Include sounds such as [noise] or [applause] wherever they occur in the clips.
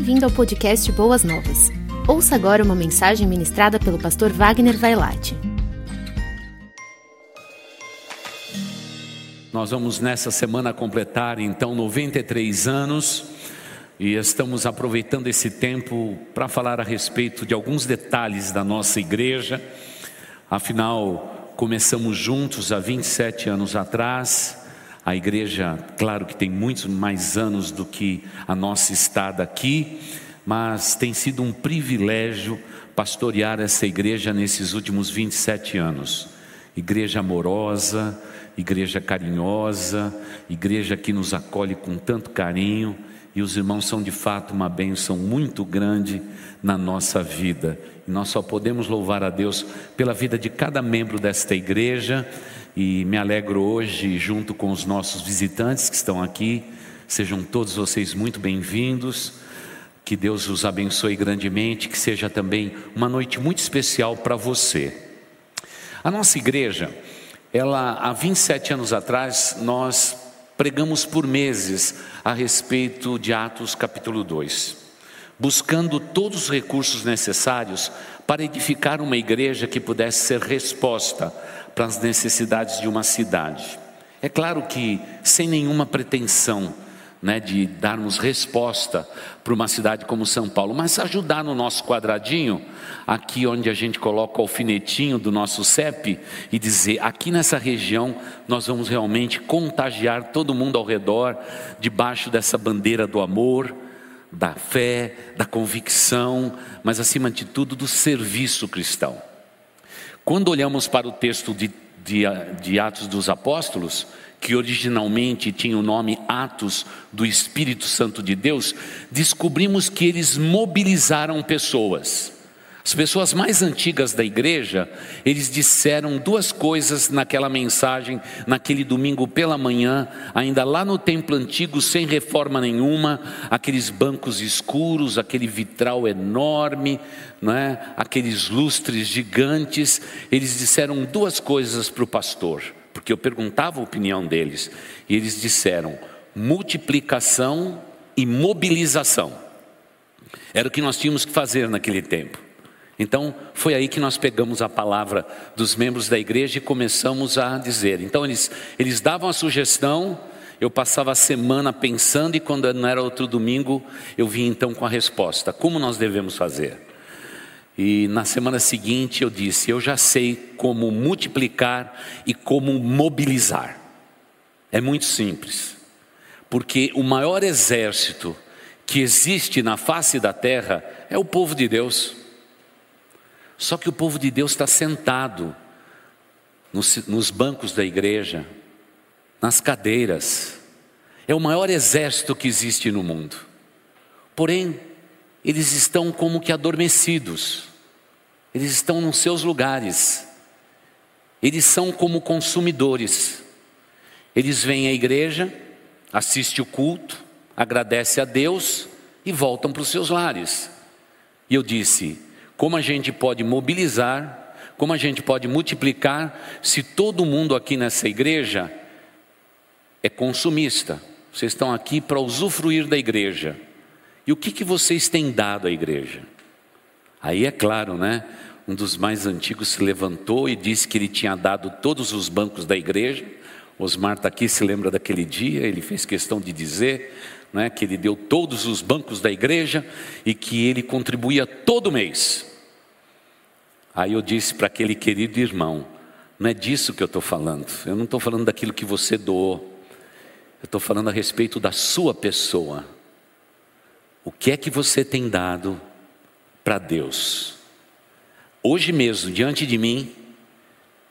Bem-vindo ao podcast Boas Novas. Ouça agora uma mensagem ministrada pelo pastor Wagner Vailate. Nós vamos nessa semana completar então 93 anos e estamos aproveitando esse tempo para falar a respeito de alguns detalhes da nossa igreja. Afinal, começamos juntos há 27 anos atrás a igreja, claro que tem muitos mais anos do que a nossa estada aqui, mas tem sido um privilégio pastorear essa igreja nesses últimos 27 anos. Igreja amorosa, igreja carinhosa, igreja que nos acolhe com tanto carinho, e os irmãos são de fato uma bênção muito grande na nossa vida. E nós só podemos louvar a Deus pela vida de cada membro desta igreja e me alegro hoje, junto com os nossos visitantes que estão aqui, sejam todos vocês muito bem-vindos, que Deus os abençoe grandemente, que seja também uma noite muito especial para você. A nossa igreja, ela há 27 anos atrás, nós pregamos por meses a respeito de Atos capítulo 2, buscando todos os recursos necessários para edificar uma igreja que pudesse ser resposta para as necessidades de uma cidade. É claro que sem nenhuma pretensão né, de darmos resposta para uma cidade como São Paulo, mas ajudar no nosso quadradinho, aqui onde a gente coloca o alfinetinho do nosso CEP e dizer: aqui nessa região nós vamos realmente contagiar todo mundo ao redor, debaixo dessa bandeira do amor, da fé, da convicção, mas acima de tudo do serviço cristão. Quando olhamos para o texto de, de, de Atos dos Apóstolos, que originalmente tinha o nome Atos do Espírito Santo de Deus, descobrimos que eles mobilizaram pessoas. As pessoas mais antigas da igreja, eles disseram duas coisas naquela mensagem, naquele domingo pela manhã, ainda lá no templo antigo, sem reforma nenhuma, aqueles bancos escuros, aquele vitral enorme, não é? aqueles lustres gigantes. Eles disseram duas coisas para o pastor, porque eu perguntava a opinião deles, e eles disseram: multiplicação e mobilização. Era o que nós tínhamos que fazer naquele tempo. Então, foi aí que nós pegamos a palavra dos membros da igreja e começamos a dizer. Então, eles, eles davam a sugestão, eu passava a semana pensando, e quando não era outro domingo, eu vim então com a resposta: como nós devemos fazer? E na semana seguinte eu disse: eu já sei como multiplicar e como mobilizar. É muito simples, porque o maior exército que existe na face da terra é o povo de Deus. Só que o povo de Deus está sentado nos, nos bancos da igreja, nas cadeiras. É o maior exército que existe no mundo. Porém, eles estão como que adormecidos. Eles estão nos seus lugares. Eles são como consumidores. Eles vêm à igreja, assistem o culto, agradecem a Deus e voltam para os seus lares. E eu disse: como a gente pode mobilizar, como a gente pode multiplicar, se todo mundo aqui nessa igreja é consumista. Vocês estão aqui para usufruir da igreja. E o que, que vocês têm dado à igreja? Aí é claro, né? Um dos mais antigos se levantou e disse que ele tinha dado todos os bancos da igreja. Osmar está aqui, se lembra daquele dia, ele fez questão de dizer né, que ele deu todos os bancos da igreja e que ele contribuía todo mês. Aí eu disse para aquele querido irmão: não é disso que eu estou falando, eu não estou falando daquilo que você doou, eu estou falando a respeito da sua pessoa. O que é que você tem dado para Deus? Hoje mesmo, diante de mim,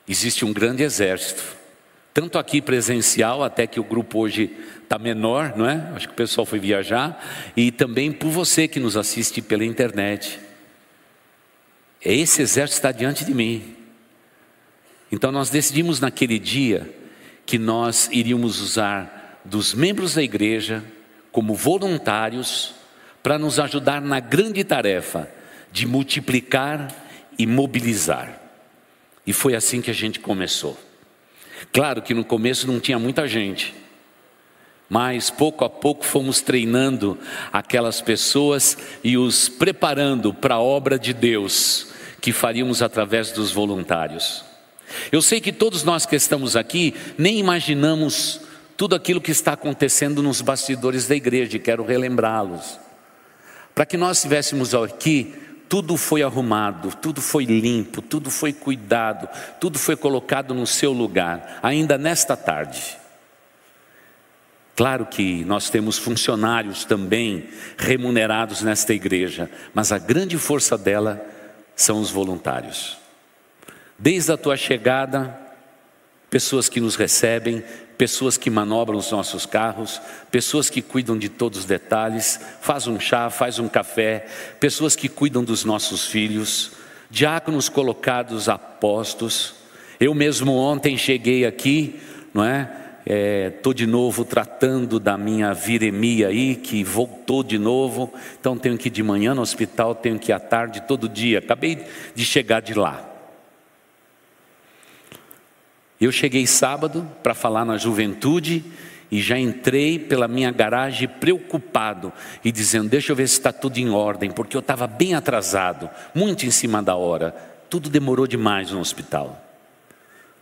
existe um grande exército, tanto aqui presencial, até que o grupo hoje está menor, não é? Acho que o pessoal foi viajar, e também por você que nos assiste pela internet. Esse exército está diante de mim. Então nós decidimos naquele dia que nós iríamos usar dos membros da igreja como voluntários para nos ajudar na grande tarefa de multiplicar e mobilizar. E foi assim que a gente começou. Claro que no começo não tinha muita gente. mas pouco a pouco fomos treinando aquelas pessoas e os preparando para a obra de Deus que faríamos através dos voluntários. Eu sei que todos nós que estamos aqui nem imaginamos tudo aquilo que está acontecendo nos bastidores da igreja, e quero relembrá-los. Para que nós estivéssemos aqui, tudo foi arrumado, tudo foi limpo, tudo foi cuidado, tudo foi colocado no seu lugar, ainda nesta tarde. Claro que nós temos funcionários também remunerados nesta igreja, mas a grande força dela são os voluntários. Desde a tua chegada, pessoas que nos recebem, pessoas que manobram os nossos carros, pessoas que cuidam de todos os detalhes, faz um chá, faz um café, pessoas que cuidam dos nossos filhos, diáconos colocados a postos. Eu mesmo ontem cheguei aqui, não é? Estou é, de novo tratando da minha viremia aí, que voltou de novo, então tenho que ir de manhã no hospital, tenho que ir à tarde, todo dia. Acabei de chegar de lá. Eu cheguei sábado para falar na juventude e já entrei pela minha garagem preocupado e dizendo: Deixa eu ver se está tudo em ordem, porque eu estava bem atrasado, muito em cima da hora. Tudo demorou demais no hospital.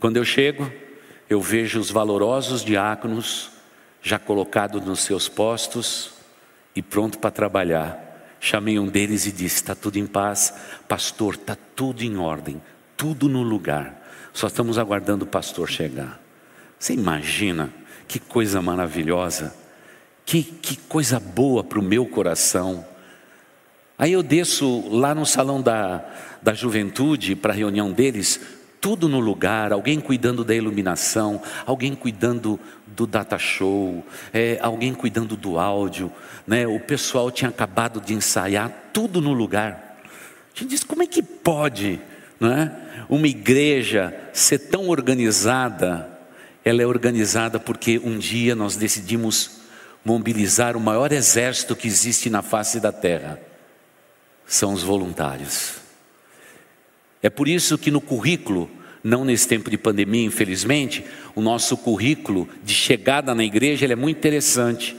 Quando eu chego, eu vejo os valorosos diáconos já colocados nos seus postos e pronto para trabalhar. Chamei um deles e disse: Está tudo em paz, pastor, está tudo em ordem, tudo no lugar. Só estamos aguardando o pastor chegar. Você imagina que coisa maravilhosa, que, que coisa boa para o meu coração. Aí eu desço lá no salão da, da juventude para a reunião deles, tudo no lugar, alguém cuidando da iluminação, alguém cuidando do data show, é, alguém cuidando do áudio, né? o pessoal tinha acabado de ensaiar, tudo no lugar. A gente diz, como é que pode não é? uma igreja ser tão organizada? Ela é organizada porque um dia nós decidimos mobilizar o maior exército que existe na face da terra, são os voluntários. É por isso que no currículo, não nesse tempo de pandemia, infelizmente, o nosso currículo de chegada na igreja é muito interessante.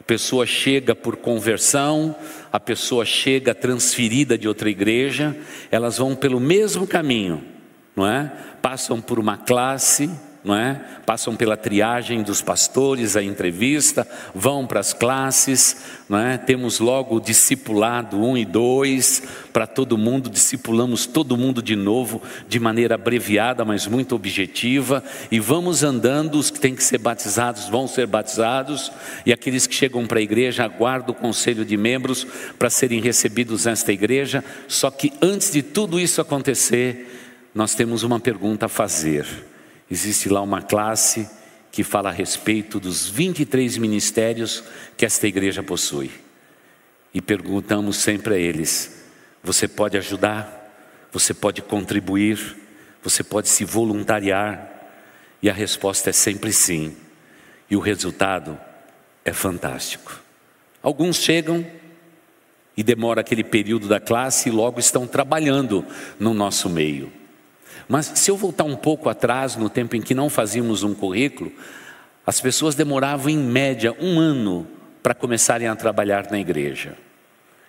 A pessoa chega por conversão, a pessoa chega transferida de outra igreja, elas vão pelo mesmo caminho, não é? Passam por uma classe, não é? Passam pela triagem dos pastores, a entrevista, vão para as classes, não é? Temos logo o discipulado 1 e 2 para todo mundo, discipulamos todo mundo de novo, de maneira abreviada, mas muito objetiva, e vamos andando, os que têm que ser batizados vão ser batizados, e aqueles que chegam para a igreja aguardam o conselho de membros para serem recebidos nesta igreja. Só que antes de tudo isso acontecer, nós temos uma pergunta a fazer Existe lá uma classe que fala a respeito dos 23 ministérios que esta igreja possui. E perguntamos sempre a eles: você pode ajudar? Você pode contribuir? Você pode se voluntariar? E a resposta é sempre sim. E o resultado é fantástico. Alguns chegam e demora aquele período da classe e logo estão trabalhando no nosso meio. Mas se eu voltar um pouco atrás, no tempo em que não fazíamos um currículo, as pessoas demoravam em média um ano para começarem a trabalhar na igreja.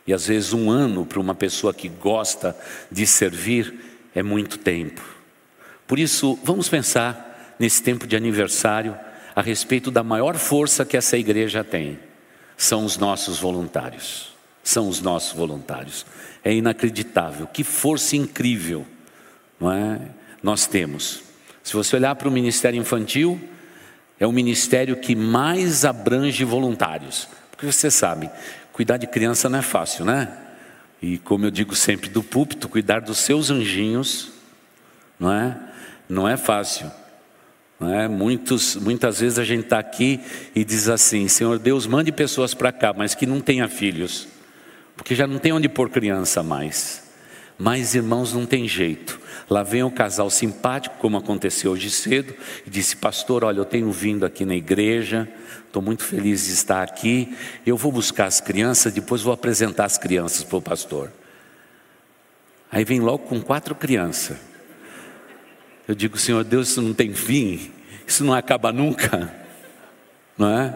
E às vezes um ano para uma pessoa que gosta de servir é muito tempo. Por isso, vamos pensar nesse tempo de aniversário a respeito da maior força que essa igreja tem. São os nossos voluntários. São os nossos voluntários. É inacreditável, que força incrível não é? Nós temos. Se você olhar para o ministério infantil, é o ministério que mais abrange voluntários. Porque você sabe, cuidar de criança não é fácil, né? E como eu digo sempre do púlpito, cuidar dos seus anjinhos, não é? Não é fácil. Não é? Muitos, muitas vezes a gente está aqui e diz assim: Senhor Deus, mande pessoas para cá, mas que não tenha filhos, porque já não tem onde pôr criança mais. Mas irmãos, não tem jeito. Lá vem um casal simpático, como aconteceu hoje cedo, e disse: Pastor, olha, eu tenho vindo aqui na igreja, estou muito feliz de estar aqui. Eu vou buscar as crianças, depois vou apresentar as crianças para o pastor. Aí vem logo com quatro crianças. Eu digo: Senhor Deus, isso não tem fim, isso não acaba nunca, [laughs] não é?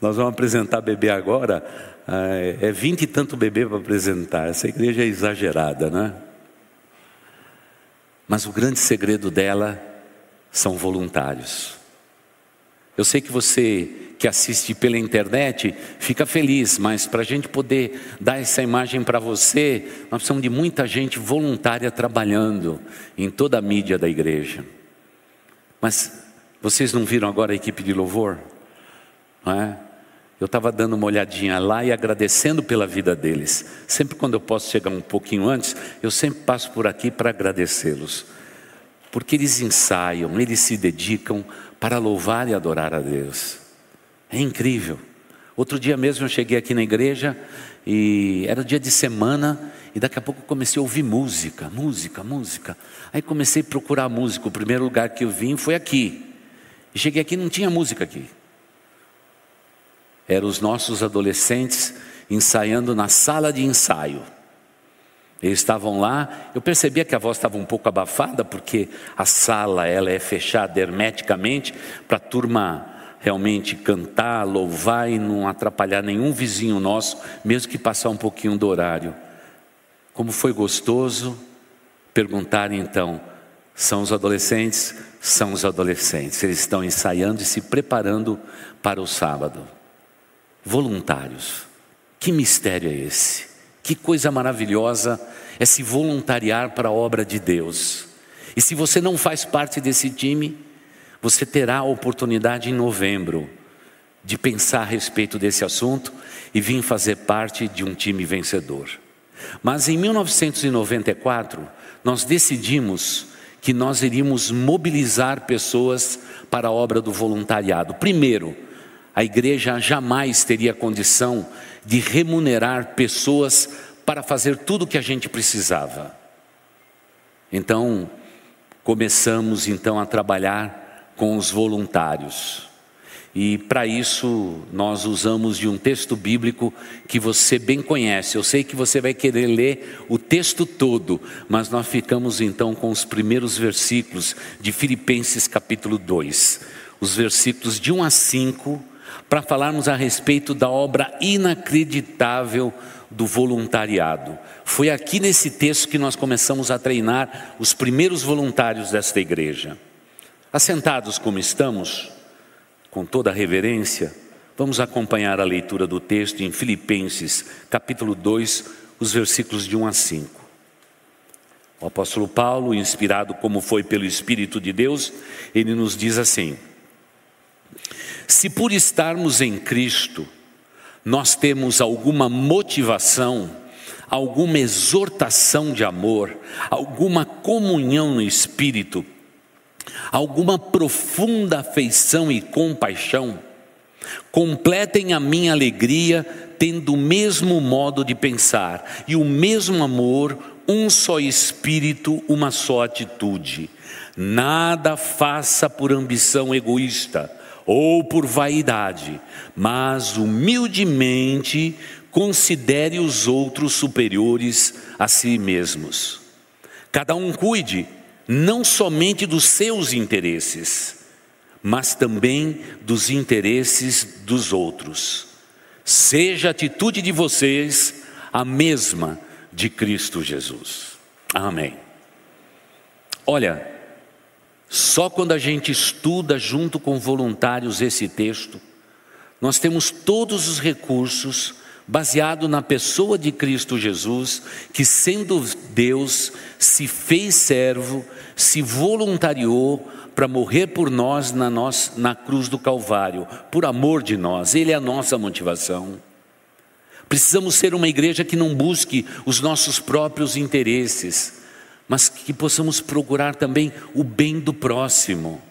Nós vamos apresentar bebê agora. É vinte e tanto bebê para apresentar. Essa igreja é exagerada, né? Mas o grande segredo dela são voluntários. Eu sei que você que assiste pela internet fica feliz, mas para a gente poder dar essa imagem para você, nós precisamos de muita gente voluntária trabalhando em toda a mídia da igreja. Mas vocês não viram agora a equipe de louvor? Não é? Eu estava dando uma olhadinha lá e agradecendo pela vida deles. Sempre quando eu posso chegar um pouquinho antes, eu sempre passo por aqui para agradecê-los. Porque eles ensaiam, eles se dedicam para louvar e adorar a Deus. É incrível. Outro dia mesmo eu cheguei aqui na igreja e era dia de semana e daqui a pouco comecei a ouvir música, música, música. Aí comecei a procurar música. O primeiro lugar que eu vim foi aqui. E cheguei aqui não tinha música aqui. Eram os nossos adolescentes ensaiando na sala de ensaio. Eles estavam lá, eu percebia que a voz estava um pouco abafada, porque a sala ela é fechada hermeticamente para a turma realmente cantar, louvar e não atrapalhar nenhum vizinho nosso, mesmo que passar um pouquinho do horário. Como foi gostoso perguntar então, são os adolescentes? São os adolescentes, eles estão ensaiando e se preparando para o sábado. Voluntários, que mistério é esse? Que coisa maravilhosa é se voluntariar para a obra de Deus. E se você não faz parte desse time, você terá a oportunidade em novembro de pensar a respeito desse assunto e vir fazer parte de um time vencedor. Mas em 1994, nós decidimos que nós iríamos mobilizar pessoas para a obra do voluntariado. Primeiro, a igreja jamais teria condição de remunerar pessoas para fazer tudo o que a gente precisava. Então, começamos então a trabalhar com os voluntários. E para isso nós usamos de um texto bíblico que você bem conhece. Eu sei que você vai querer ler o texto todo, mas nós ficamos então com os primeiros versículos de Filipenses capítulo 2. Os versículos de 1 a 5 para falarmos a respeito da obra inacreditável do voluntariado. Foi aqui nesse texto que nós começamos a treinar os primeiros voluntários desta igreja. Assentados como estamos, com toda a reverência, vamos acompanhar a leitura do texto em Filipenses, capítulo 2, os versículos de 1 a 5. O apóstolo Paulo, inspirado como foi pelo Espírito de Deus, ele nos diz assim: se por estarmos em Cristo, nós temos alguma motivação, alguma exortação de amor, alguma comunhão no Espírito, alguma profunda afeição e compaixão, completem a minha alegria tendo o mesmo modo de pensar e o mesmo amor, um só espírito, uma só atitude. Nada faça por ambição egoísta ou por vaidade, mas humildemente considere os outros superiores a si mesmos. Cada um cuide não somente dos seus interesses, mas também dos interesses dos outros. Seja a atitude de vocês a mesma de Cristo Jesus. Amém. Olha, só quando a gente estuda junto com voluntários esse texto, nós temos todos os recursos baseado na pessoa de Cristo Jesus, que sendo Deus, se fez servo, se voluntariou para morrer por nós na, nós na cruz do Calvário, por amor de nós, Ele é a nossa motivação. Precisamos ser uma igreja que não busque os nossos próprios interesses, mas que possamos procurar também o bem do próximo.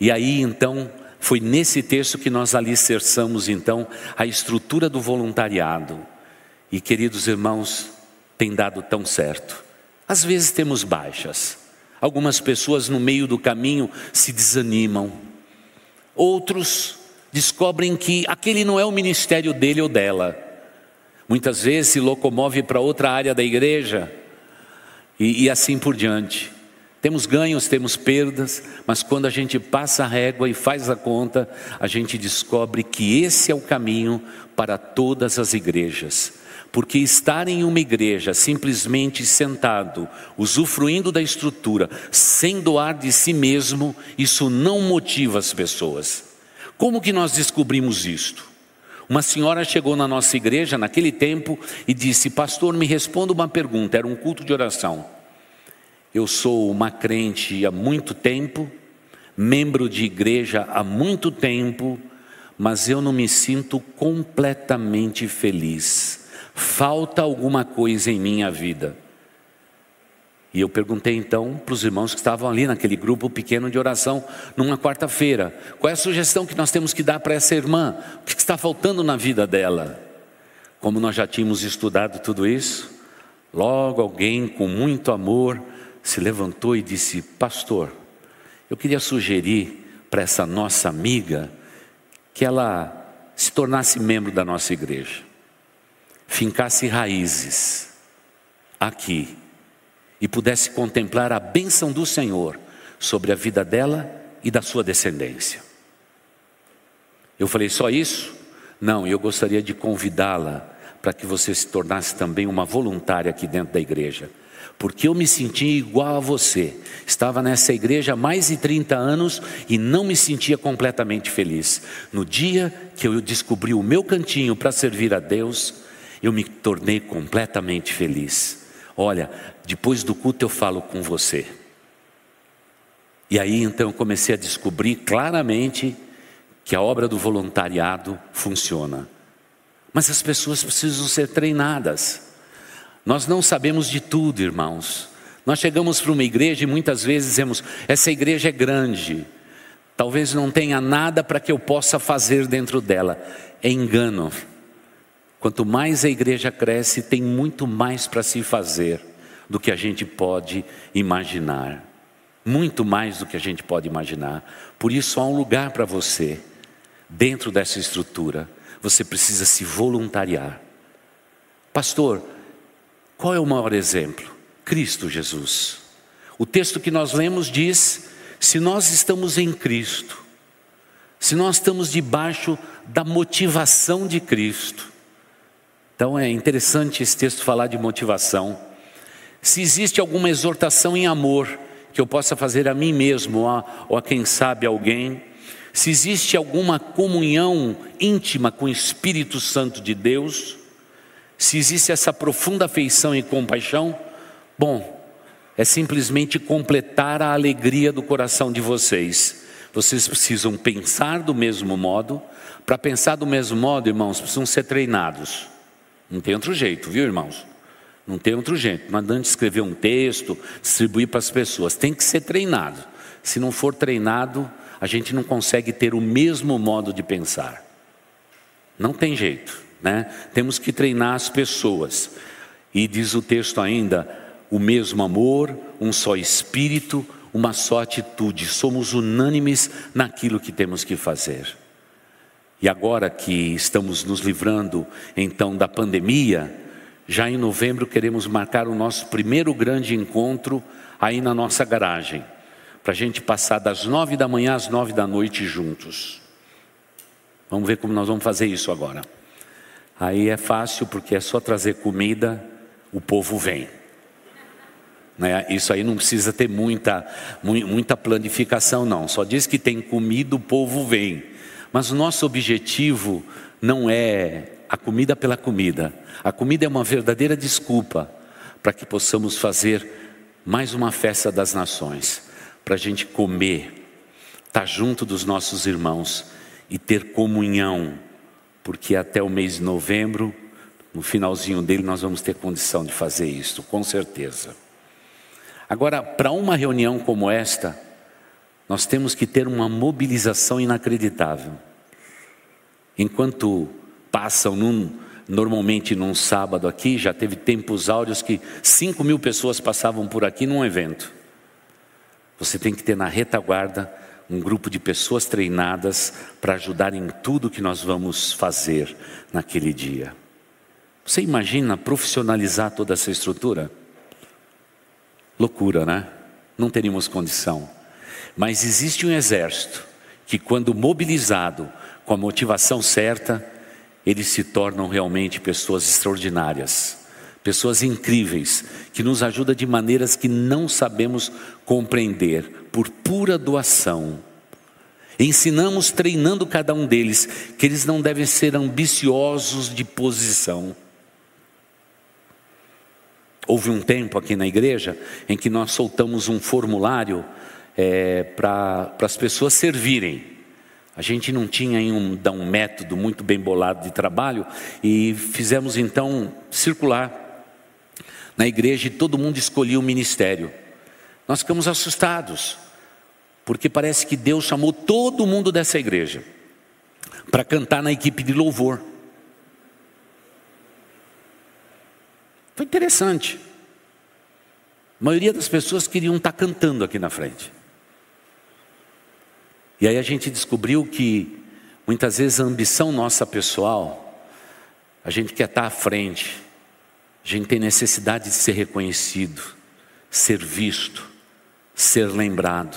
E aí então, foi nesse texto que nós alicerçamos então a estrutura do voluntariado. E queridos irmãos, tem dado tão certo. Às vezes temos baixas. Algumas pessoas no meio do caminho se desanimam. Outros descobrem que aquele não é o ministério dele ou dela. Muitas vezes se locomove para outra área da igreja e, e assim por diante. Temos ganhos, temos perdas, mas quando a gente passa a régua e faz a conta, a gente descobre que esse é o caminho para todas as igrejas. Porque estar em uma igreja simplesmente sentado, usufruindo da estrutura, sem doar de si mesmo, isso não motiva as pessoas. Como que nós descobrimos isto? Uma senhora chegou na nossa igreja naquele tempo e disse: Pastor, me responda uma pergunta. Era um culto de oração. Eu sou uma crente há muito tempo, membro de igreja há muito tempo, mas eu não me sinto completamente feliz. Falta alguma coisa em minha vida. E eu perguntei então para os irmãos que estavam ali naquele grupo pequeno de oração, numa quarta-feira: qual é a sugestão que nós temos que dar para essa irmã? O que está faltando na vida dela? Como nós já tínhamos estudado tudo isso, logo alguém com muito amor se levantou e disse: Pastor, eu queria sugerir para essa nossa amiga que ela se tornasse membro da nossa igreja, fincasse raízes aqui e pudesse contemplar a bênção do Senhor sobre a vida dela e da sua descendência. Eu falei: Só isso? Não, eu gostaria de convidá-la para que você se tornasse também uma voluntária aqui dentro da igreja porque eu me senti igual a você. Estava nessa igreja há mais de 30 anos e não me sentia completamente feliz. No dia que eu descobri o meu cantinho para servir a Deus, eu me tornei completamente feliz. Olha, depois do culto eu falo com você. E aí então eu comecei a descobrir claramente que a obra do voluntariado funciona. Mas as pessoas precisam ser treinadas. Nós não sabemos de tudo, irmãos. Nós chegamos para uma igreja e muitas vezes dizemos: essa igreja é grande, talvez não tenha nada para que eu possa fazer dentro dela. É engano. Quanto mais a igreja cresce, tem muito mais para se fazer do que a gente pode imaginar. Muito mais do que a gente pode imaginar. Por isso há um lugar para você dentro dessa estrutura. Você precisa se voluntariar. Pastor, qual é o maior exemplo? Cristo Jesus. O texto que nós lemos diz: se nós estamos em Cristo, se nós estamos debaixo da motivação de Cristo. Então é interessante esse texto falar de motivação. Se existe alguma exortação em amor que eu possa fazer a mim mesmo ou a, ou a quem sabe alguém, se existe alguma comunhão íntima com o Espírito Santo de Deus, se existe essa profunda afeição e compaixão, bom, é simplesmente completar a alegria do coração de vocês. Vocês precisam pensar do mesmo modo. Para pensar do mesmo modo, irmãos, precisam ser treinados. Não tem outro jeito, viu, irmãos? Não tem outro jeito. Não adianta escrever um texto, distribuir para as pessoas. Tem que ser treinado. Se não for treinado, a gente não consegue ter o mesmo modo de pensar. Não tem jeito. Né? Temos que treinar as pessoas. E diz o texto ainda: o mesmo amor, um só espírito, uma só atitude. Somos unânimes naquilo que temos que fazer. E agora que estamos nos livrando então da pandemia, já em novembro queremos marcar o nosso primeiro grande encontro aí na nossa garagem, para a gente passar das nove da manhã às nove da noite juntos. Vamos ver como nós vamos fazer isso agora. Aí é fácil porque é só trazer comida, o povo vem. Né? Isso aí não precisa ter muita, muita planificação, não. Só diz que tem comida, o povo vem. Mas o nosso objetivo não é a comida pela comida. A comida é uma verdadeira desculpa para que possamos fazer mais uma festa das nações, para a gente comer, estar tá junto dos nossos irmãos e ter comunhão porque até o mês de novembro, no finalzinho dele, nós vamos ter condição de fazer isso, com certeza. Agora, para uma reunião como esta, nós temos que ter uma mobilização inacreditável. Enquanto passam num, normalmente num sábado aqui, já teve tempos áureos que 5 mil pessoas passavam por aqui num evento. Você tem que ter na retaguarda um grupo de pessoas treinadas para ajudar em tudo que nós vamos fazer naquele dia. Você imagina profissionalizar toda essa estrutura? Loucura, né? não teríamos condição. Mas existe um exército que, quando mobilizado com a motivação certa, eles se tornam realmente pessoas extraordinárias, pessoas incríveis, que nos ajudam de maneiras que não sabemos compreender, por pura doação. Ensinamos, treinando cada um deles, que eles não devem ser ambiciosos de posição. Houve um tempo aqui na igreja em que nós soltamos um formulário é, para as pessoas servirem. A gente não tinha um, um método muito bem bolado de trabalho e fizemos então circular na igreja e todo mundo escolhia o ministério. Nós ficamos assustados, porque parece que Deus chamou todo mundo dessa igreja para cantar na equipe de louvor. Foi interessante. A maioria das pessoas queriam estar cantando aqui na frente. E aí a gente descobriu que muitas vezes a ambição nossa pessoal, a gente quer estar à frente, a gente tem necessidade de ser reconhecido, ser visto, ser lembrado.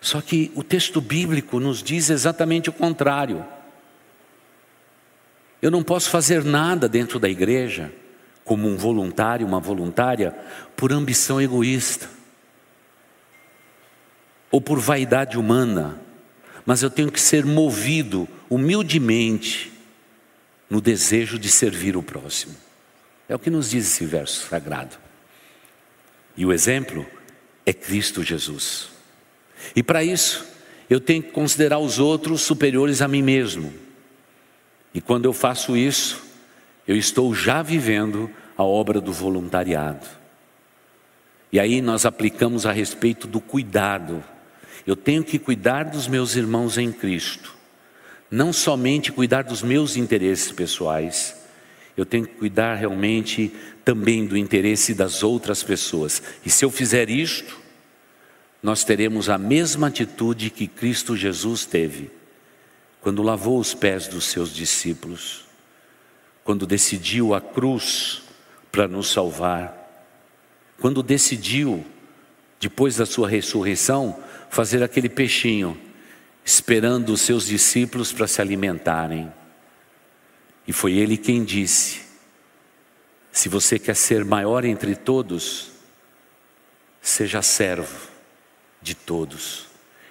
Só que o texto bíblico nos diz exatamente o contrário. Eu não posso fazer nada dentro da igreja, como um voluntário, uma voluntária, por ambição egoísta ou por vaidade humana, mas eu tenho que ser movido humildemente no desejo de servir o próximo. É o que nos diz esse verso sagrado. E o exemplo é Cristo Jesus. E para isso, eu tenho que considerar os outros superiores a mim mesmo. E quando eu faço isso, eu estou já vivendo a obra do voluntariado. E aí nós aplicamos a respeito do cuidado eu tenho que cuidar dos meus irmãos em Cristo, não somente cuidar dos meus interesses pessoais, eu tenho que cuidar realmente também do interesse das outras pessoas. E se eu fizer isto, nós teremos a mesma atitude que Cristo Jesus teve quando lavou os pés dos seus discípulos, quando decidiu a cruz para nos salvar, quando decidiu, depois da sua ressurreição, fazer aquele peixinho, esperando os seus discípulos para se alimentarem. E foi ele quem disse: se você quer ser maior entre todos, seja servo de todos.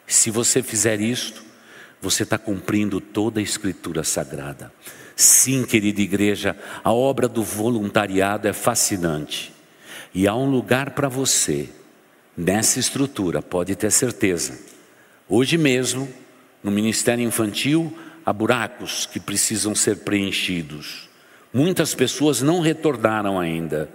Se você fizer isto, você está cumprindo toda a Escritura Sagrada. Sim, querida igreja, a obra do voluntariado é fascinante. E há um lugar para você nessa estrutura, pode ter certeza. Hoje mesmo, no Ministério Infantil, há buracos que precisam ser preenchidos. Muitas pessoas não retornaram ainda.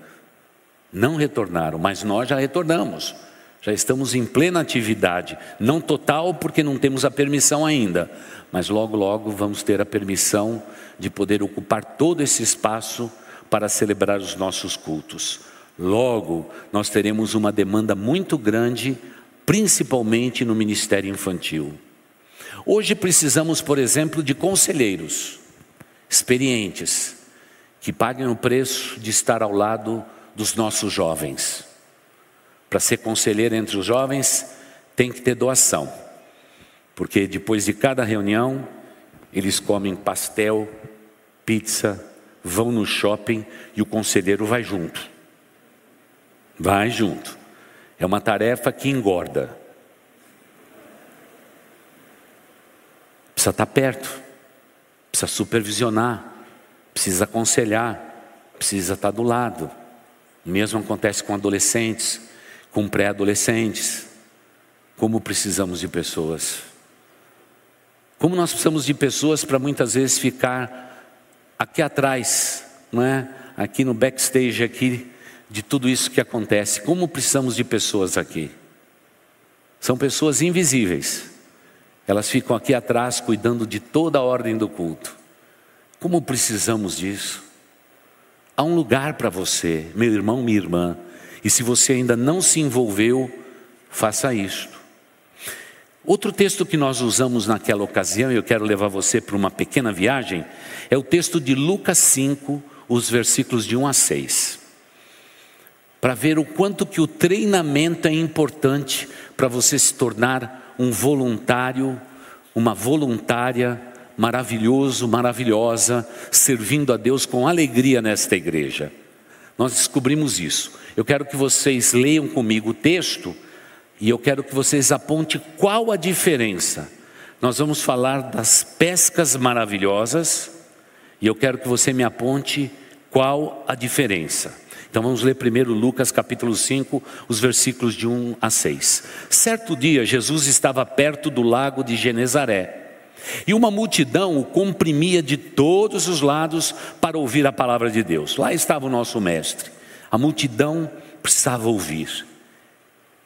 Não retornaram, mas nós já retornamos. Já estamos em plena atividade, não total porque não temos a permissão ainda, mas logo logo vamos ter a permissão de poder ocupar todo esse espaço para celebrar os nossos cultos. Logo, nós teremos uma demanda muito grande, principalmente no ministério infantil. Hoje precisamos, por exemplo, de conselheiros experientes que paguem o preço de estar ao lado dos nossos jovens. Para ser conselheiro entre os jovens, tem que ter doação, porque depois de cada reunião, eles comem pastel, pizza, vão no shopping e o conselheiro vai junto. Vai junto. É uma tarefa que engorda. Precisa estar perto, precisa supervisionar, precisa aconselhar, precisa estar do lado. O mesmo acontece com adolescentes, com pré-adolescentes. Como precisamos de pessoas. Como nós precisamos de pessoas para muitas vezes ficar aqui atrás, não é? Aqui no backstage aqui de tudo isso que acontece. Como precisamos de pessoas aqui? São pessoas invisíveis. Elas ficam aqui atrás cuidando de toda a ordem do culto. Como precisamos disso? Há um lugar para você, meu irmão, minha irmã. E se você ainda não se envolveu, faça isto. Outro texto que nós usamos naquela ocasião, e eu quero levar você para uma pequena viagem, é o texto de Lucas 5, os versículos de 1 a 6. Para ver o quanto que o treinamento é importante para você se tornar um voluntário, uma voluntária maravilhoso, maravilhosa, servindo a Deus com alegria nesta igreja. Nós descobrimos isso. Eu quero que vocês leiam comigo o texto e eu quero que vocês apontem qual a diferença. Nós vamos falar das pescas maravilhosas e eu quero que você me aponte qual a diferença. Então vamos ler primeiro Lucas capítulo 5, os versículos de 1 a 6. Certo dia, Jesus estava perto do lago de Genezaré. E uma multidão o comprimia de todos os lados para ouvir a palavra de Deus. Lá estava o nosso mestre. A multidão precisava ouvir.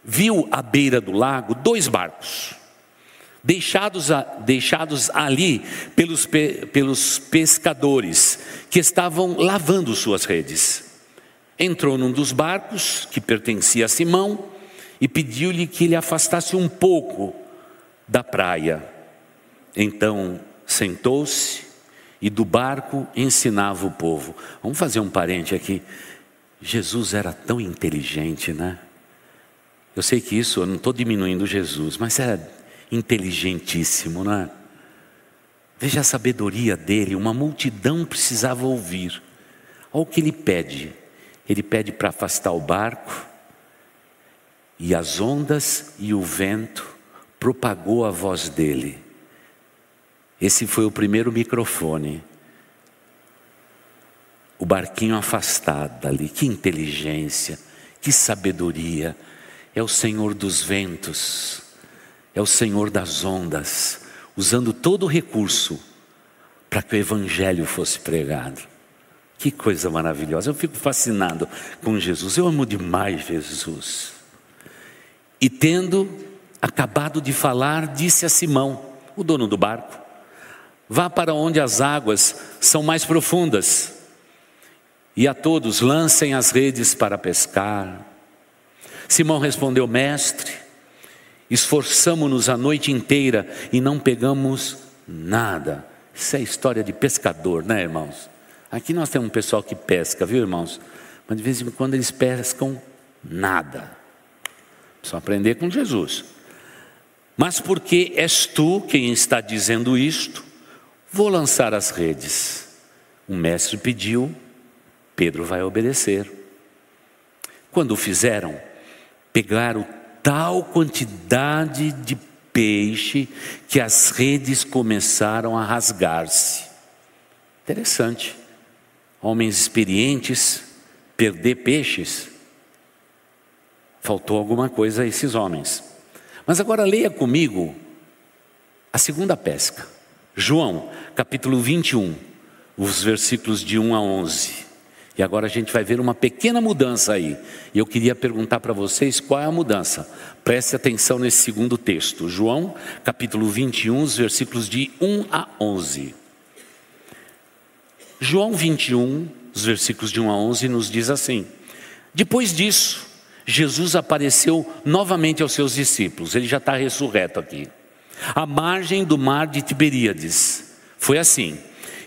Viu à beira do lago dois barcos, deixados, a, deixados ali pelos, pelos pescadores que estavam lavando suas redes entrou num dos barcos que pertencia a Simão e pediu-lhe que ele afastasse um pouco da praia. Então sentou-se e do barco ensinava o povo. Vamos fazer um parente aqui. Jesus era tão inteligente, né? Eu sei que isso, eu não estou diminuindo Jesus, mas era inteligentíssimo, né? Veja a sabedoria dele, uma multidão precisava ouvir. Olha o que ele pede ele pede para afastar o barco, e as ondas e o vento propagou a voz dele. Esse foi o primeiro microfone. O barquinho afastado dali, que inteligência, que sabedoria. É o Senhor dos ventos, é o Senhor das ondas, usando todo o recurso para que o Evangelho fosse pregado. Que coisa maravilhosa. Eu fico fascinado com Jesus. Eu amo demais Jesus. E tendo acabado de falar, disse a Simão, o dono do barco: Vá para onde as águas são mais profundas, e a todos lancem as redes para pescar. Simão respondeu: Mestre, esforçamo-nos a noite inteira e não pegamos nada. Isso é história de pescador, né, irmãos? Aqui nós temos um pessoal que pesca, viu irmãos? Mas de vez em quando eles pescam nada. Só aprender com Jesus. Mas porque és tu quem está dizendo isto, vou lançar as redes. O mestre pediu, Pedro vai obedecer. Quando o fizeram, pegaram tal quantidade de peixe que as redes começaram a rasgar-se. Interessante homens experientes perder peixes, faltou alguma coisa a esses homens. Mas agora leia comigo a segunda pesca. João, capítulo 21, os versículos de 1 a 11. E agora a gente vai ver uma pequena mudança aí. E eu queria perguntar para vocês qual é a mudança. Preste atenção nesse segundo texto. João, capítulo 21, os versículos de 1 a 11. João 21, os versículos de 1 a 11, nos diz assim: Depois disso, Jesus apareceu novamente aos seus discípulos, ele já está ressurreto aqui, à margem do mar de Tiberíades. Foi assim: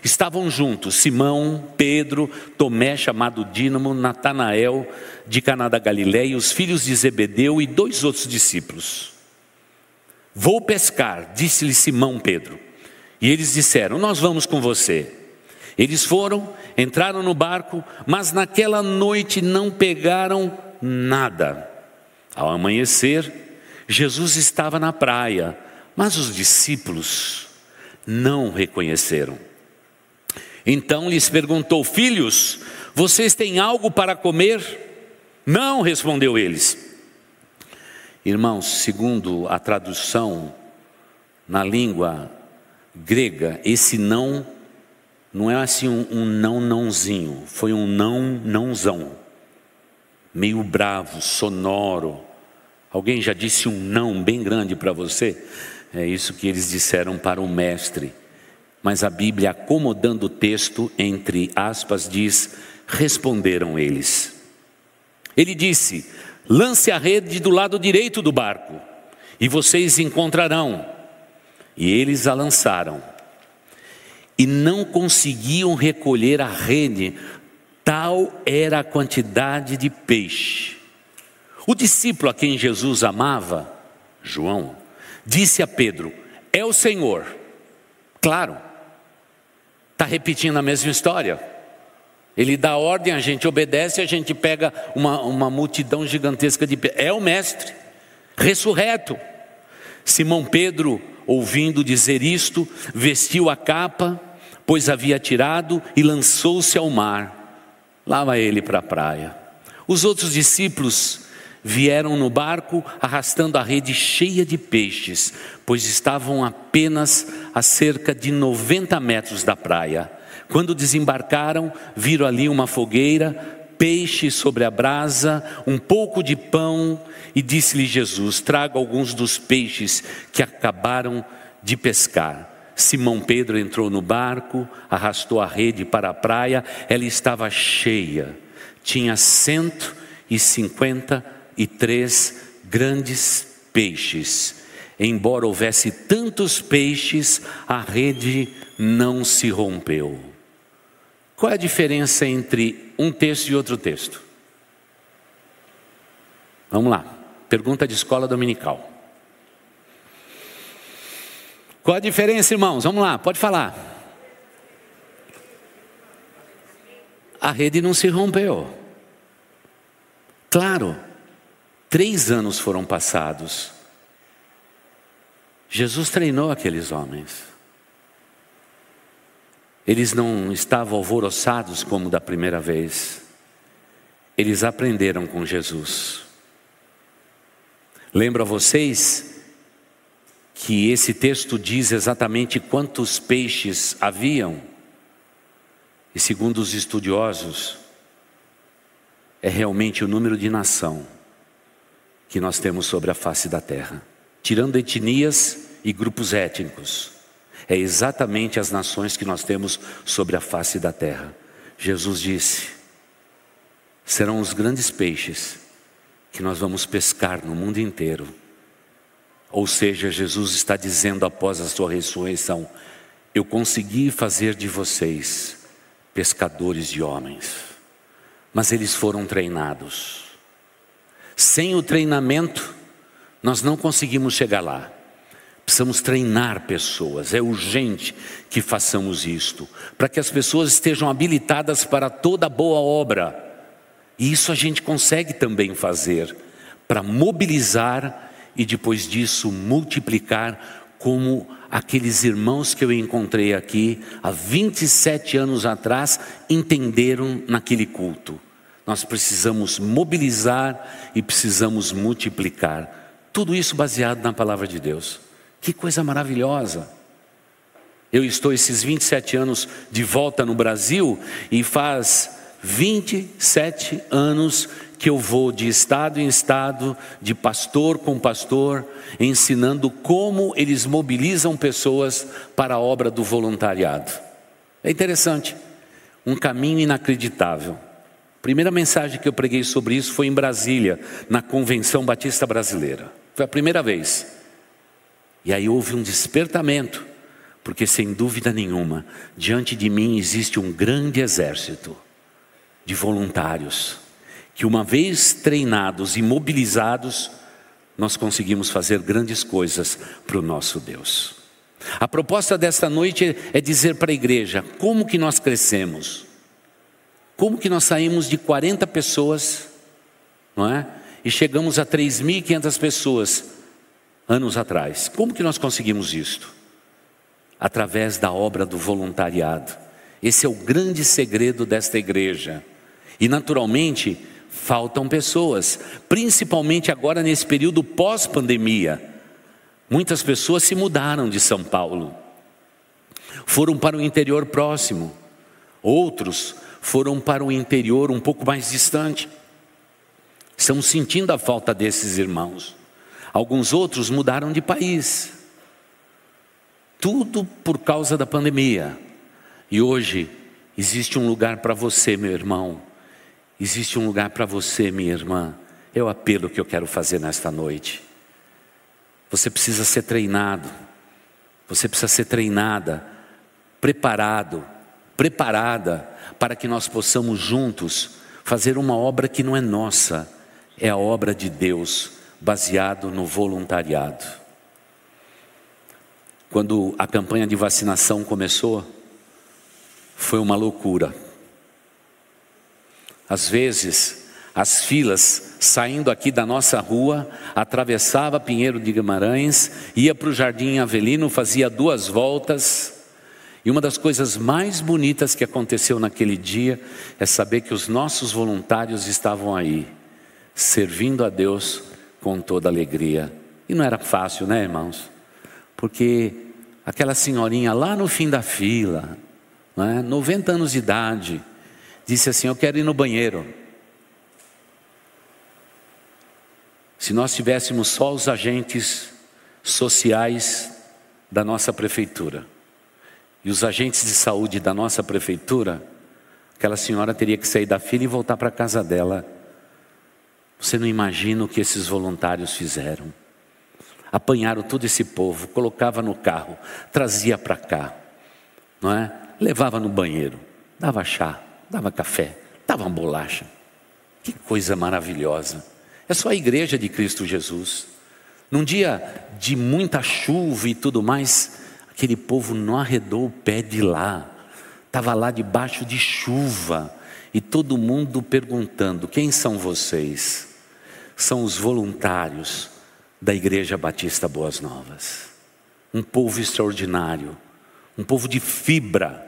estavam juntos Simão, Pedro, Tomé, chamado Dínamo, Natanael, de Caná da Galiléia, os filhos de Zebedeu e dois outros discípulos. Vou pescar, disse-lhe Simão Pedro. E eles disseram: Nós vamos com você. Eles foram, entraram no barco, mas naquela noite não pegaram nada. Ao amanhecer, Jesus estava na praia, mas os discípulos não reconheceram. Então lhes perguntou: Filhos, vocês têm algo para comer? Não, respondeu eles. Irmãos, segundo a tradução na língua grega, esse não não é assim um, um não nãozinho, foi um não nãozão, meio bravo, sonoro. Alguém já disse um não bem grande para você? É isso que eles disseram para o mestre. Mas a Bíblia, acomodando o texto, entre aspas, diz: responderam eles. Ele disse: lance a rede do lado direito do barco, e vocês encontrarão. E eles a lançaram e não conseguiam recolher a rede, Tal era a quantidade de peixe. O discípulo a quem Jesus amava, João, disse a Pedro: É o Senhor. Claro, está repetindo a mesma história. Ele dá ordem, a gente obedece, a gente pega uma, uma multidão gigantesca de. É o Mestre, ressurreto. Simão Pedro, ouvindo dizer isto, vestiu a capa, pois havia tirado, e lançou-se ao mar. Lá vai ele para a praia. Os outros discípulos vieram no barco arrastando a rede cheia de peixes, pois estavam apenas a cerca de 90 metros da praia. Quando desembarcaram, viram ali uma fogueira, peixe sobre a brasa, um pouco de pão, e disse-lhe Jesus: Traga alguns dos peixes que acabaram de pescar. Simão Pedro entrou no barco, arrastou a rede para a praia, ela estava cheia, tinha cento e cinquenta e três grandes peixes. Embora houvesse tantos peixes, a rede não se rompeu. Qual é a diferença entre um texto e outro texto? Vamos lá, pergunta de escola dominical. Qual a diferença, irmãos? Vamos lá, pode falar. A rede não se rompeu. Claro, três anos foram passados. Jesus treinou aqueles homens. Eles não estavam alvoroçados como da primeira vez. Eles aprenderam com Jesus. Lembro a vocês que esse texto diz exatamente quantos peixes haviam. E segundo os estudiosos, é realmente o número de nação que nós temos sobre a face da terra, tirando etnias e grupos étnicos é exatamente as nações que nós temos sobre a face da terra. Jesus disse: serão os grandes peixes que nós vamos pescar no mundo inteiro. Ou seja, Jesus está dizendo após a sua ressurreição: Eu consegui fazer de vocês pescadores de homens, mas eles foram treinados. Sem o treinamento, nós não conseguimos chegar lá. Precisamos treinar pessoas, é urgente que façamos isto, para que as pessoas estejam habilitadas para toda boa obra. E isso a gente consegue também fazer, para mobilizar e depois disso multiplicar, como aqueles irmãos que eu encontrei aqui há 27 anos atrás entenderam naquele culto. Nós precisamos mobilizar e precisamos multiplicar. Tudo isso baseado na palavra de Deus. Que coisa maravilhosa. Eu estou esses 27 anos de volta no Brasil e faz 27 anos que eu vou de estado em estado, de pastor com pastor, ensinando como eles mobilizam pessoas para a obra do voluntariado. É interessante, um caminho inacreditável. A primeira mensagem que eu preguei sobre isso foi em Brasília, na Convenção Batista Brasileira. Foi a primeira vez. E aí houve um despertamento, porque sem dúvida nenhuma, diante de mim existe um grande exército de voluntários, que uma vez treinados e mobilizados, nós conseguimos fazer grandes coisas para o nosso Deus. A proposta desta noite é dizer para a igreja como que nós crescemos, como que nós saímos de 40 pessoas, não é? E chegamos a 3.500 pessoas anos atrás. Como que nós conseguimos isto? Através da obra do voluntariado. Esse é o grande segredo desta igreja. E naturalmente, faltam pessoas, principalmente agora nesse período pós-pandemia. Muitas pessoas se mudaram de São Paulo, foram para o interior próximo, outros foram para o interior um pouco mais distante. Estamos sentindo a falta desses irmãos. Alguns outros mudaram de país. Tudo por causa da pandemia. E hoje existe um lugar para você, meu irmão. Existe um lugar para você, minha irmã. É o apelo que eu quero fazer nesta noite. Você precisa ser treinado. Você precisa ser treinada, preparado preparada para que nós possamos juntos fazer uma obra que não é nossa, é a obra de Deus, baseado no voluntariado. Quando a campanha de vacinação começou, foi uma loucura. Às vezes, as filas saindo aqui da nossa rua, atravessava Pinheiro de Guimarães, ia para o Jardim Avelino, fazia duas voltas. E uma das coisas mais bonitas que aconteceu naquele dia é saber que os nossos voluntários estavam aí, servindo a Deus com toda alegria. E não era fácil, né, irmãos? Porque aquela senhorinha lá no fim da fila, né, 90 anos de idade, disse assim: Eu quero ir no banheiro. Se nós tivéssemos só os agentes sociais da nossa prefeitura e os agentes de saúde da nossa prefeitura, aquela senhora teria que sair da fila e voltar para a casa dela. Você não imagina o que esses voluntários fizeram. Apanharam todo esse povo, colocava no carro, trazia para cá, não é? Levava no banheiro, dava chá, dava café, dava bolacha. Que coisa maravilhosa. É só a igreja de Cristo Jesus. Num dia de muita chuva e tudo mais, aquele povo não arredou o pé de lá. Estava lá debaixo de chuva. E todo mundo perguntando: quem são vocês? São os voluntários da Igreja Batista Boas Novas. Um povo extraordinário, um povo de fibra,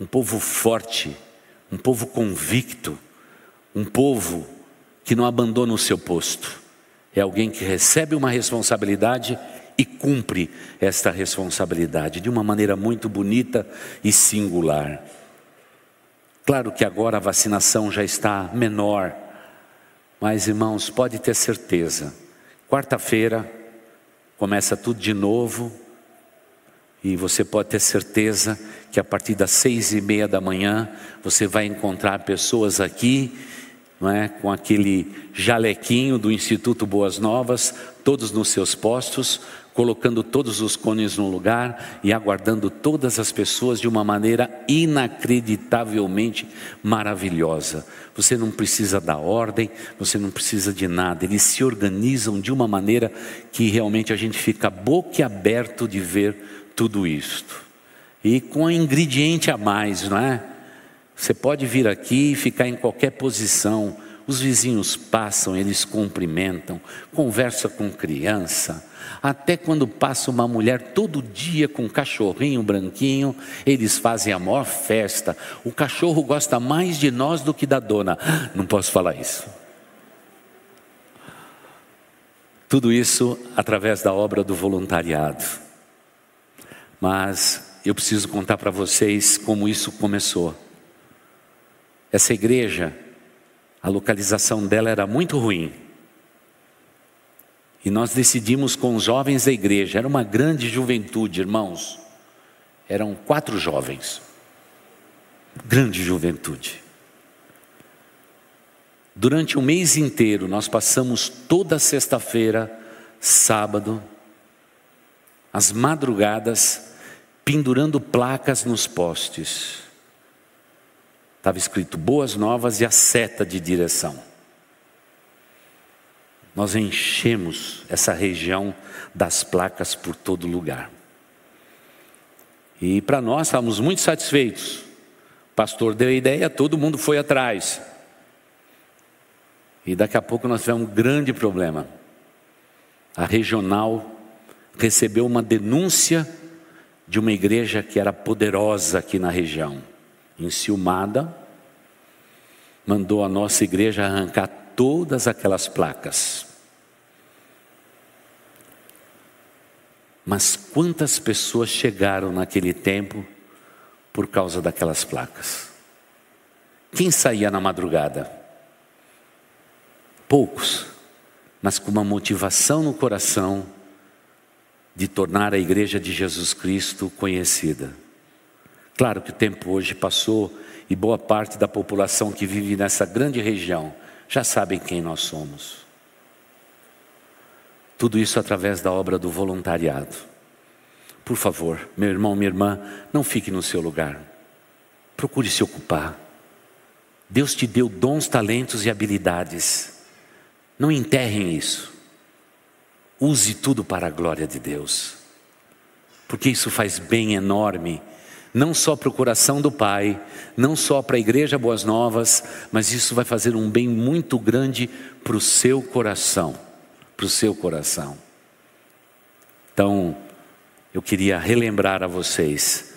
um povo forte, um povo convicto, um povo que não abandona o seu posto. É alguém que recebe uma responsabilidade e cumpre esta responsabilidade de uma maneira muito bonita e singular. Claro que agora a vacinação já está menor, mas irmãos, pode ter certeza, quarta-feira começa tudo de novo e você pode ter certeza que a partir das seis e meia da manhã você vai encontrar pessoas aqui não é? com aquele jalequinho do Instituto Boas Novas, todos nos seus postos, colocando todos os cones no lugar e aguardando todas as pessoas de uma maneira inacreditavelmente maravilhosa. Você não precisa da ordem, você não precisa de nada, eles se organizam de uma maneira que realmente a gente fica boquiaberto de ver tudo isto. E com um ingrediente a mais, não é? Você pode vir aqui e ficar em qualquer posição. Os vizinhos passam, eles cumprimentam, conversa com criança. Até quando passa uma mulher todo dia com um cachorrinho branquinho, eles fazem a maior festa. O cachorro gosta mais de nós do que da dona. Não posso falar isso. Tudo isso através da obra do voluntariado. Mas eu preciso contar para vocês como isso começou. Essa igreja, a localização dela era muito ruim. E nós decidimos com os jovens da igreja, era uma grande juventude, irmãos. Eram quatro jovens. Grande juventude. Durante um mês inteiro, nós passamos toda sexta-feira, sábado, as madrugadas, pendurando placas nos postes. Estava escrito Boas Novas e a seta de direção. Nós enchemos essa região das placas por todo lugar. E para nós estávamos muito satisfeitos. O pastor deu a ideia, todo mundo foi atrás. E daqui a pouco nós tivemos um grande problema. A regional recebeu uma denúncia de uma igreja que era poderosa aqui na região enciumada, mandou a nossa igreja arrancar todas aquelas placas. Mas quantas pessoas chegaram naquele tempo por causa daquelas placas? Quem saía na madrugada? Poucos, mas com uma motivação no coração de tornar a igreja de Jesus Cristo conhecida. Claro que o tempo hoje passou e boa parte da população que vive nessa grande região já sabem quem nós somos. Tudo isso através da obra do voluntariado. Por favor, meu irmão, minha irmã, não fique no seu lugar. Procure se ocupar. Deus te deu dons, talentos e habilidades. Não enterrem isso. Use tudo para a glória de Deus. Porque isso faz bem enorme, não só para o coração do Pai, não só para a igreja Boas Novas, mas isso vai fazer um bem muito grande para o seu coração. Para o seu coração. Então, eu queria relembrar a vocês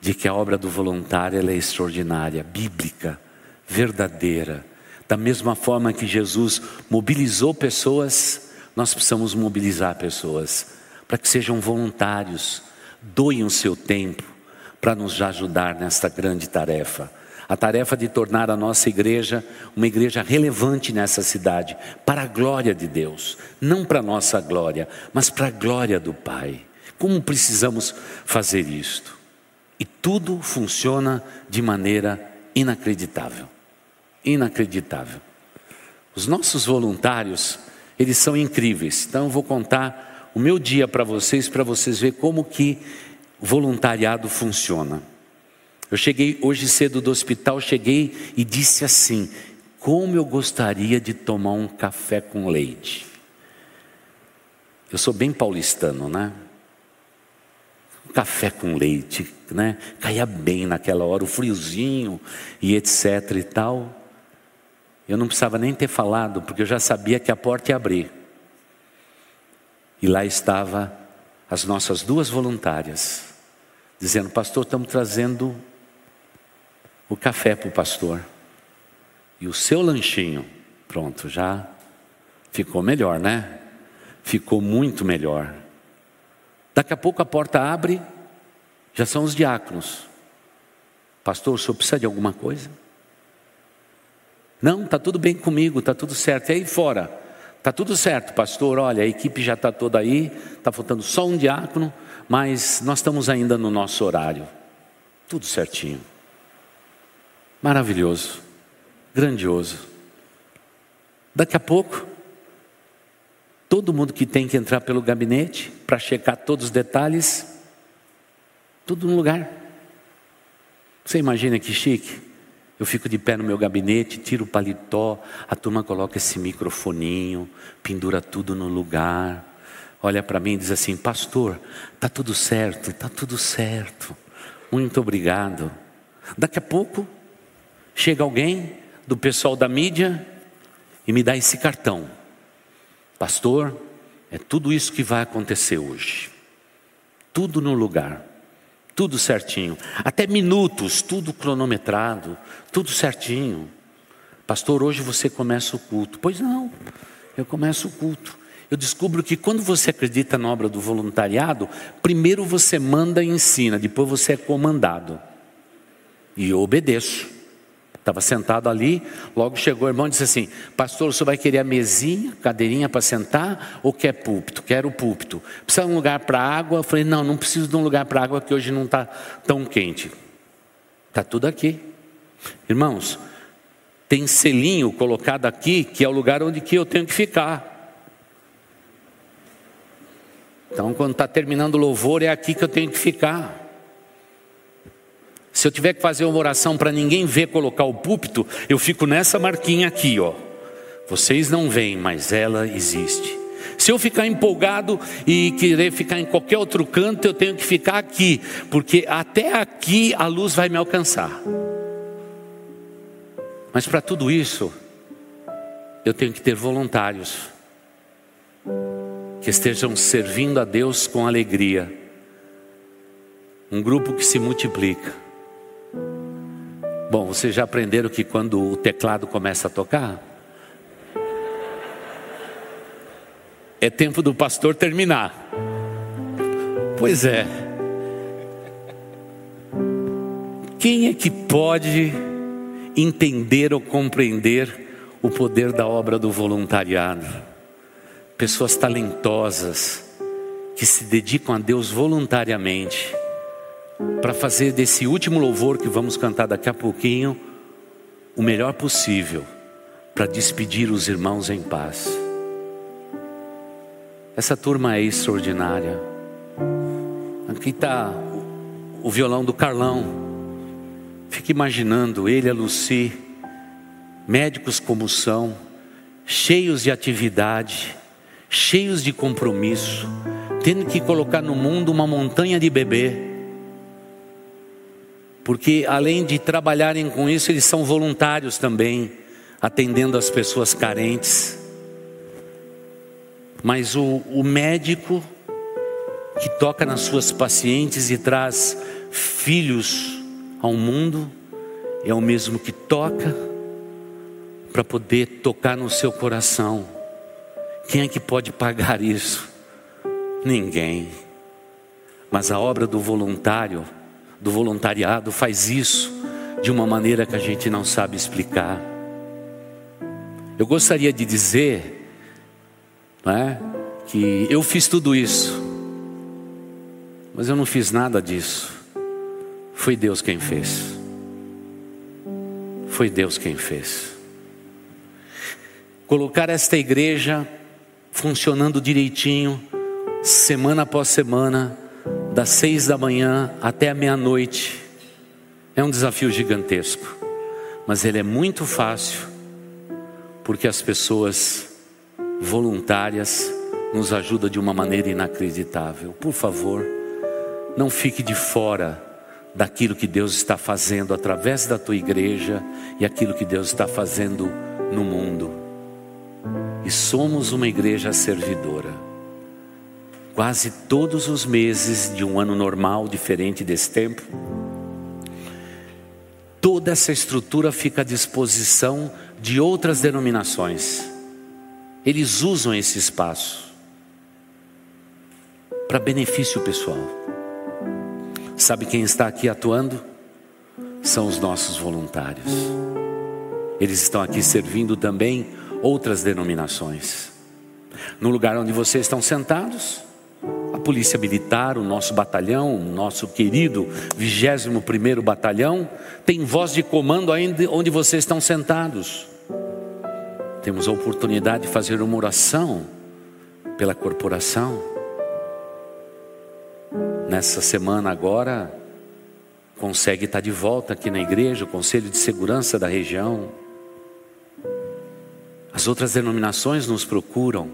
de que a obra do voluntário é extraordinária, bíblica, verdadeira. Da mesma forma que Jesus mobilizou pessoas, nós precisamos mobilizar pessoas para que sejam voluntários, doem o seu tempo para nos ajudar nesta grande tarefa. A tarefa de tornar a nossa igreja uma igreja relevante nessa cidade, para a glória de Deus, não para a nossa glória, mas para a glória do Pai. Como precisamos fazer isto? E tudo funciona de maneira inacreditável. Inacreditável. Os nossos voluntários, eles são incríveis. Então eu vou contar o meu dia para vocês, para vocês verem como que o voluntariado funciona. Eu cheguei hoje cedo do hospital, cheguei e disse assim: como eu gostaria de tomar um café com leite. Eu sou bem paulistano, né? café com leite, né? Caía bem naquela hora, o friozinho e etc e tal. Eu não precisava nem ter falado, porque eu já sabia que a porta ia abrir. E lá estava as nossas duas voluntárias, dizendo: Pastor, estamos trazendo o café para o pastor. E o seu lanchinho, pronto, já ficou melhor, né? Ficou muito melhor. Daqui a pouco a porta abre, já são os diáconos. Pastor, o senhor precisa de alguma coisa? Não, está tudo bem comigo, está tudo certo. E aí fora? Está tudo certo, pastor. Olha, a equipe já está toda aí, está faltando só um diácono, mas nós estamos ainda no nosso horário. Tudo certinho. Maravilhoso, grandioso. Daqui a pouco, todo mundo que tem que entrar pelo gabinete para checar todos os detalhes, tudo no lugar. Você imagina que chique? Eu fico de pé no meu gabinete, tiro o paletó, a turma coloca esse microfoninho, pendura tudo no lugar, olha para mim e diz assim: Pastor, tá tudo certo, tá tudo certo, muito obrigado. Daqui a pouco chega alguém do pessoal da mídia e me dá esse cartão. Pastor, é tudo isso que vai acontecer hoje. Tudo no lugar, tudo certinho, até minutos, tudo cronometrado, tudo certinho. Pastor, hoje você começa o culto. Pois não, eu começo o culto. Eu descubro que quando você acredita na obra do voluntariado, primeiro você manda e ensina, depois você é comandado. E eu obedeço. Estava sentado ali, logo chegou o irmão e disse assim: Pastor, o senhor vai querer a mesinha, cadeirinha para sentar ou quer púlpito? Quero o púlpito. Precisa de um lugar para água? Eu falei: Não, não preciso de um lugar para água, que hoje não está tão quente. Está tudo aqui. Irmãos, tem selinho colocado aqui, que é o lugar onde que eu tenho que ficar. Então, quando está terminando o louvor, é aqui que eu tenho que ficar. Se eu tiver que fazer uma oração para ninguém ver colocar o púlpito, eu fico nessa marquinha aqui, ó. Vocês não veem, mas ela existe. Se eu ficar empolgado e querer ficar em qualquer outro canto, eu tenho que ficar aqui, porque até aqui a luz vai me alcançar. Mas para tudo isso, eu tenho que ter voluntários que estejam servindo a Deus com alegria. Um grupo que se multiplica. Bom, vocês já aprenderam que quando o teclado começa a tocar, é tempo do pastor terminar. Pois é. Quem é que pode entender ou compreender o poder da obra do voluntariado? Pessoas talentosas que se dedicam a Deus voluntariamente para fazer desse último louvor que vamos cantar daqui a pouquinho o melhor possível para despedir os irmãos em paz. Essa turma é extraordinária. Aqui está o violão do Carlão. Fique imaginando ele a Lucy, médicos como são, cheios de atividade, cheios de compromisso, tendo que colocar no mundo uma montanha de bebê. Porque além de trabalharem com isso, eles são voluntários também, atendendo as pessoas carentes. Mas o, o médico que toca nas suas pacientes e traz filhos ao mundo, é o mesmo que toca para poder tocar no seu coração. Quem é que pode pagar isso? Ninguém. Mas a obra do voluntário, do voluntariado, faz isso de uma maneira que a gente não sabe explicar. Eu gostaria de dizer é, que eu fiz tudo isso, mas eu não fiz nada disso. Foi Deus quem fez. Foi Deus quem fez. Colocar esta igreja funcionando direitinho, semana após semana, das seis da manhã até a meia-noite, é um desafio gigantesco, mas ele é muito fácil, porque as pessoas voluntárias nos ajudam de uma maneira inacreditável. Por favor, não fique de fora daquilo que Deus está fazendo através da tua igreja e aquilo que Deus está fazendo no mundo. E somos uma igreja servidora. Quase todos os meses de um ano normal, diferente desse tempo, toda essa estrutura fica à disposição de outras denominações. Eles usam esse espaço para benefício pessoal. Sabe quem está aqui atuando? São os nossos voluntários. Eles estão aqui servindo também outras denominações. No lugar onde vocês estão sentados, a Polícia Militar, o nosso batalhão, o nosso querido 21º Batalhão, tem voz de comando ainda onde vocês estão sentados. Temos a oportunidade de fazer uma oração pela corporação nessa semana agora consegue estar de volta aqui na igreja, o Conselho de Segurança da região. As outras denominações nos procuram,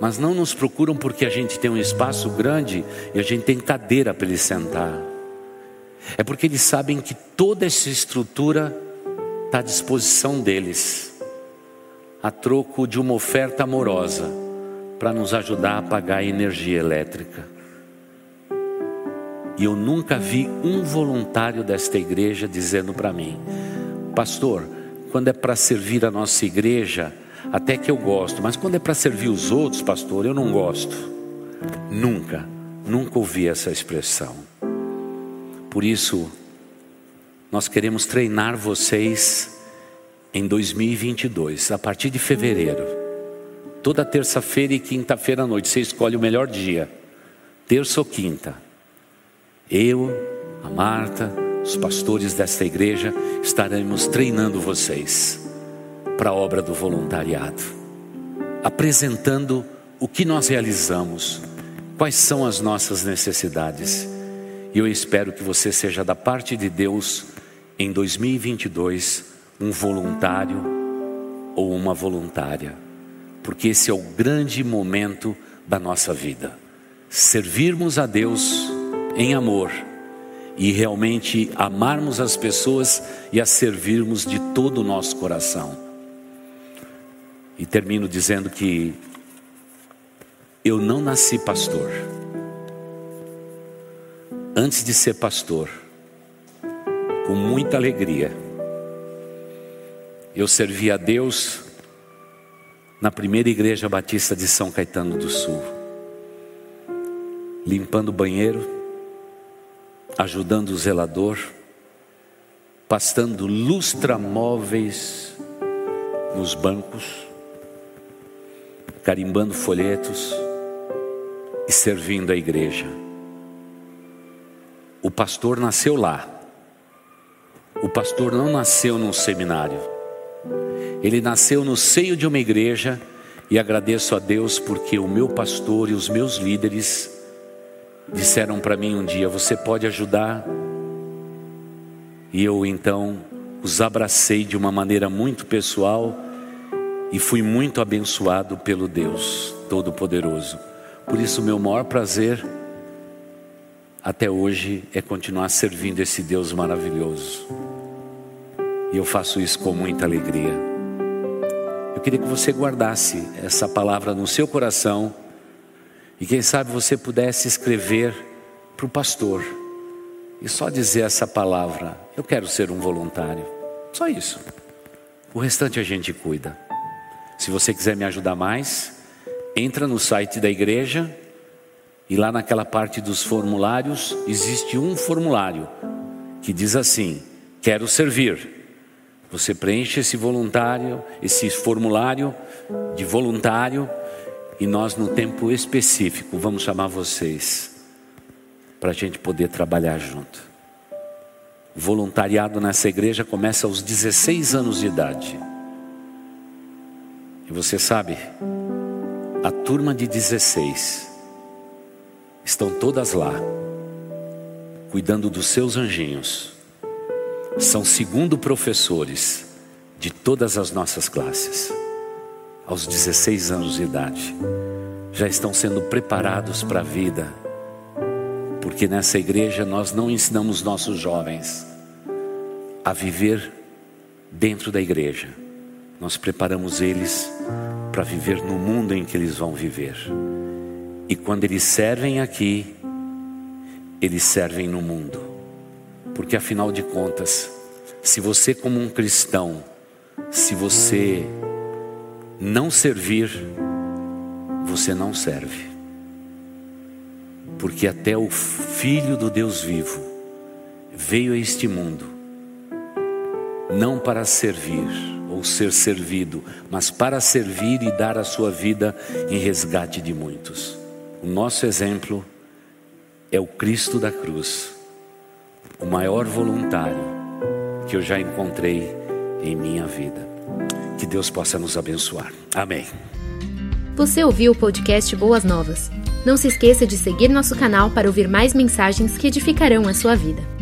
mas não nos procuram porque a gente tem um espaço grande e a gente tem cadeira para eles sentar. É porque eles sabem que toda essa estrutura está à disposição deles, a troco de uma oferta amorosa para nos ajudar a pagar a energia elétrica. E eu nunca vi um voluntário desta igreja dizendo para mim, pastor, quando é para servir a nossa igreja, até que eu gosto, mas quando é para servir os outros, pastor, eu não gosto. Nunca, nunca ouvi essa expressão. Por isso, nós queremos treinar vocês em 2022, a partir de fevereiro. Toda terça-feira e quinta-feira à noite, você escolhe o melhor dia, terça ou quinta eu, a Marta, os pastores desta igreja estaremos treinando vocês para a obra do voluntariado, apresentando o que nós realizamos, quais são as nossas necessidades. E eu espero que você seja da parte de Deus em 2022 um voluntário ou uma voluntária, porque esse é o grande momento da nossa vida. Servirmos a Deus em amor e realmente amarmos as pessoas e as servirmos de todo o nosso coração. E termino dizendo que eu não nasci pastor. Antes de ser pastor, com muita alegria, eu servi a Deus na primeira igreja batista de São Caetano do Sul, limpando o banheiro, ajudando o zelador, pastando lustramóveis nos bancos, carimbando folhetos e servindo a igreja. O pastor nasceu lá. O pastor não nasceu num seminário. Ele nasceu no seio de uma igreja e agradeço a Deus porque o meu pastor e os meus líderes disseram para mim um dia: Você pode ajudar E eu então os abracei de uma maneira muito pessoal e fui muito abençoado pelo Deus Todo-Poderoso. Por isso, meu maior prazer até hoje é continuar servindo esse Deus maravilhoso. E eu faço isso com muita alegria. Eu queria que você guardasse essa palavra no seu coração e quem sabe você pudesse escrever para o pastor e só dizer essa palavra: Eu quero ser um voluntário. Só isso. O restante a gente cuida. Se você quiser me ajudar mais, entra no site da igreja e lá naquela parte dos formulários existe um formulário que diz assim: Quero servir. Você preenche esse voluntário, esse formulário de voluntário e nós no tempo específico vamos chamar vocês para a gente poder trabalhar junto. O voluntariado nessa igreja começa aos 16 anos de idade. E você sabe, a turma de 16 estão todas lá, cuidando dos seus anjinhos. São segundo professores de todas as nossas classes. Aos 16 anos de idade, já estão sendo preparados para a vida, porque nessa igreja nós não ensinamos nossos jovens a viver dentro da igreja nós preparamos eles para viver no mundo em que eles vão viver. E quando eles servem aqui, eles servem no mundo. Porque afinal de contas, se você, como um cristão, se você não servir, você não serve. Porque até o Filho do Deus vivo veio a este mundo, não para servir, ou ser servido, mas para servir e dar a sua vida em resgate de muitos. O nosso exemplo é o Cristo da cruz, o maior voluntário que eu já encontrei em minha vida. Que Deus possa nos abençoar. Amém. Você ouviu o podcast Boas Novas? Não se esqueça de seguir nosso canal para ouvir mais mensagens que edificarão a sua vida.